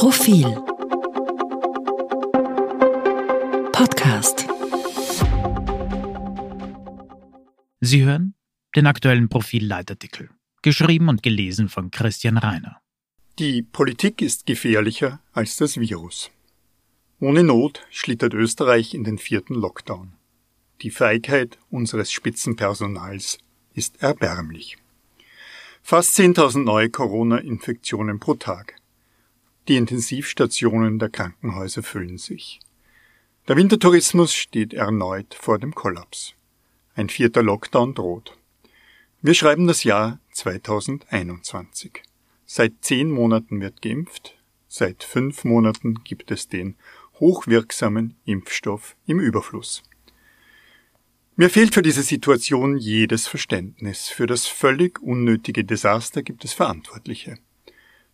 Profil Podcast Sie hören den aktuellen Profil-Leitartikel, geschrieben und gelesen von Christian Reiner. Die Politik ist gefährlicher als das Virus. Ohne Not schlittert Österreich in den vierten Lockdown. Die Feigheit unseres Spitzenpersonals ist erbärmlich. Fast 10.000 neue Corona-Infektionen pro Tag. Die Intensivstationen der Krankenhäuser füllen sich. Der Wintertourismus steht erneut vor dem Kollaps. Ein vierter Lockdown droht. Wir schreiben das Jahr 2021. Seit zehn Monaten wird geimpft, seit fünf Monaten gibt es den hochwirksamen Impfstoff im Überfluss. Mir fehlt für diese Situation jedes Verständnis. Für das völlig unnötige Desaster gibt es Verantwortliche.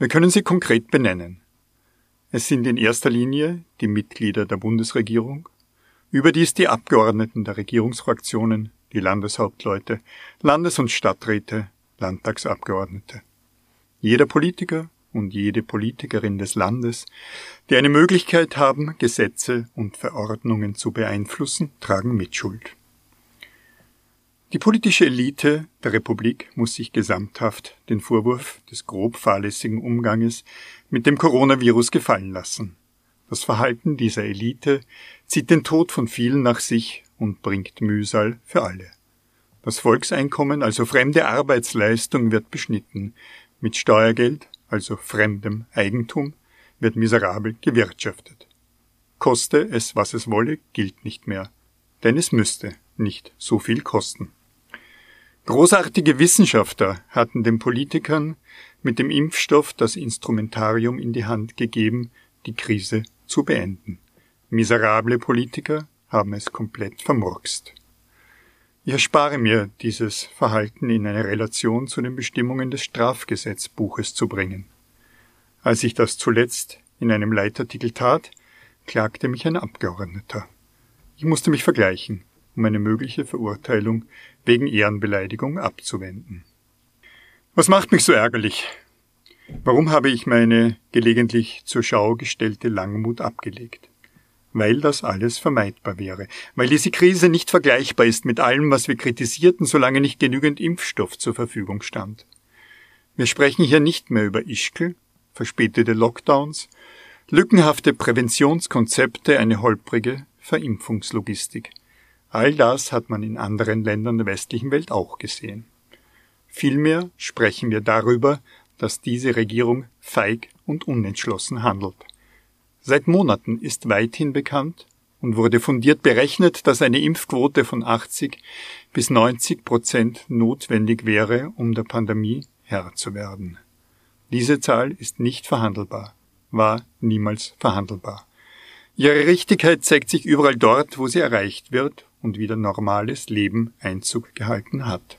Wir können sie konkret benennen. Es sind in erster Linie die Mitglieder der Bundesregierung, überdies die Abgeordneten der Regierungsfraktionen, die Landeshauptleute, Landes- und Stadträte, Landtagsabgeordnete. Jeder Politiker und jede Politikerin des Landes, die eine Möglichkeit haben, Gesetze und Verordnungen zu beeinflussen, tragen Mitschuld. Die politische Elite der Republik muss sich gesamthaft den Vorwurf des grob fahrlässigen Umganges mit dem Coronavirus gefallen lassen. Das Verhalten dieser Elite zieht den Tod von vielen nach sich und bringt Mühsal für alle. Das Volkseinkommen, also fremde Arbeitsleistung, wird beschnitten. Mit Steuergeld, also fremdem Eigentum, wird miserabel gewirtschaftet. Koste es, was es wolle, gilt nicht mehr, denn es müsste nicht so viel kosten. Großartige Wissenschaftler hatten den Politikern mit dem Impfstoff das Instrumentarium in die Hand gegeben, die Krise zu beenden. Miserable Politiker haben es komplett vermurkst. Ich erspare mir, dieses Verhalten in eine Relation zu den Bestimmungen des Strafgesetzbuches zu bringen. Als ich das zuletzt in einem Leitartikel tat, klagte mich ein Abgeordneter. Ich musste mich vergleichen, um eine mögliche Verurteilung wegen Ehrenbeleidigung abzuwenden. Was macht mich so ärgerlich? Warum habe ich meine gelegentlich zur Schau gestellte Langmut abgelegt? weil das alles vermeidbar wäre, weil diese Krise nicht vergleichbar ist mit allem, was wir kritisierten, solange nicht genügend Impfstoff zur Verfügung stand. Wir sprechen hier nicht mehr über Ischkel, verspätete Lockdowns, lückenhafte Präventionskonzepte, eine holprige Verimpfungslogistik. All das hat man in anderen Ländern der westlichen Welt auch gesehen. Vielmehr sprechen wir darüber, dass diese Regierung feig und unentschlossen handelt. Seit Monaten ist weithin bekannt und wurde fundiert berechnet, dass eine Impfquote von 80 bis 90 Prozent notwendig wäre, um der Pandemie Herr zu werden. Diese Zahl ist nicht verhandelbar, war niemals verhandelbar. Ihre Richtigkeit zeigt sich überall dort, wo sie erreicht wird und wieder normales Leben Einzug gehalten hat.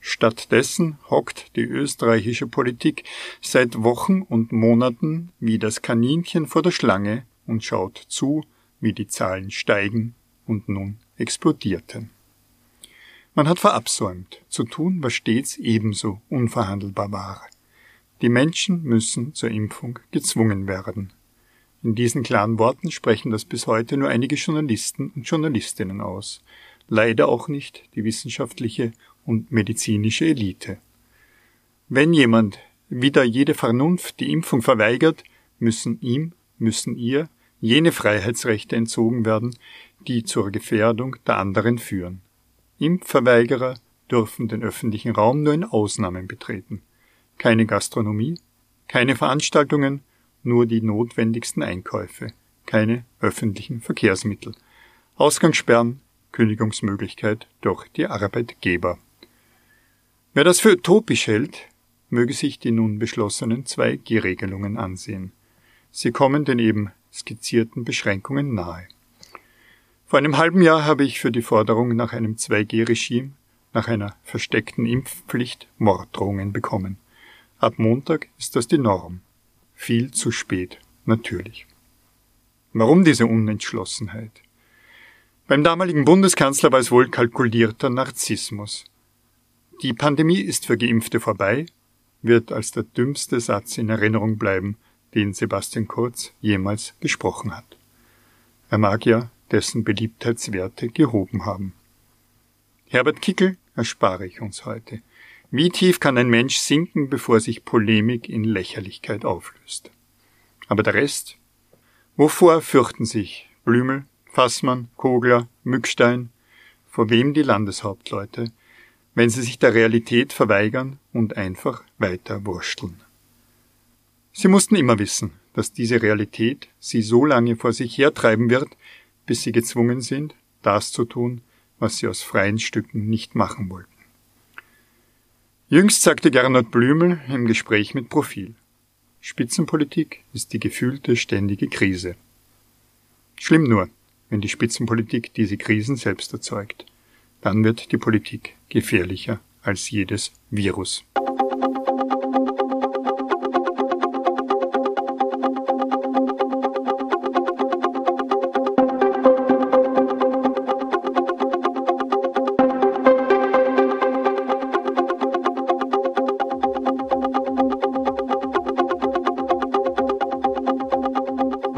Stattdessen hockt die österreichische Politik seit Wochen und Monaten wie das Kaninchen vor der Schlange und schaut zu, wie die Zahlen steigen und nun explodierten. Man hat verabsäumt, zu tun, was stets ebenso unverhandelbar war. Die Menschen müssen zur Impfung gezwungen werden. In diesen klaren Worten sprechen das bis heute nur einige Journalisten und Journalistinnen aus, leider auch nicht die wissenschaftliche und medizinische Elite. Wenn jemand wieder jede Vernunft die Impfung verweigert, müssen ihm, müssen ihr jene Freiheitsrechte entzogen werden, die zur Gefährdung der anderen führen. Impfverweigerer dürfen den öffentlichen Raum nur in Ausnahmen betreten. Keine Gastronomie, keine Veranstaltungen, nur die notwendigsten Einkäufe, keine öffentlichen Verkehrsmittel. Ausgangssperren, Kündigungsmöglichkeit durch die Arbeitgeber. Wer das für utopisch hält, möge sich die nun beschlossenen 2G-Regelungen ansehen. Sie kommen den eben skizzierten Beschränkungen nahe. Vor einem halben Jahr habe ich für die Forderung nach einem 2G-Regime, nach einer versteckten Impfpflicht Morddrohungen bekommen. Ab Montag ist das die Norm. Viel zu spät, natürlich. Warum diese Unentschlossenheit? Beim damaligen Bundeskanzler war es wohl kalkulierter Narzissmus. Die Pandemie ist für Geimpfte vorbei, wird als der dümmste Satz in Erinnerung bleiben, den Sebastian Kurz jemals gesprochen hat. Er mag ja dessen Beliebtheitswerte gehoben haben. Herbert Kickel erspare ich uns heute. Wie tief kann ein Mensch sinken, bevor sich Polemik in Lächerlichkeit auflöst? Aber der Rest? Wovor fürchten sich Blümel, Fassmann, Kogler, Mückstein, vor wem die Landeshauptleute, wenn sie sich der Realität verweigern und einfach weiter wursteln? Sie mussten immer wissen, dass diese Realität sie so lange vor sich hertreiben wird, bis sie gezwungen sind, das zu tun, was sie aus freien Stücken nicht machen wollten. Jüngst sagte Gernot Blümel im Gespräch mit Profil, Spitzenpolitik ist die gefühlte ständige Krise. Schlimm nur, wenn die Spitzenpolitik diese Krisen selbst erzeugt. Dann wird die Politik gefährlicher als jedes Virus.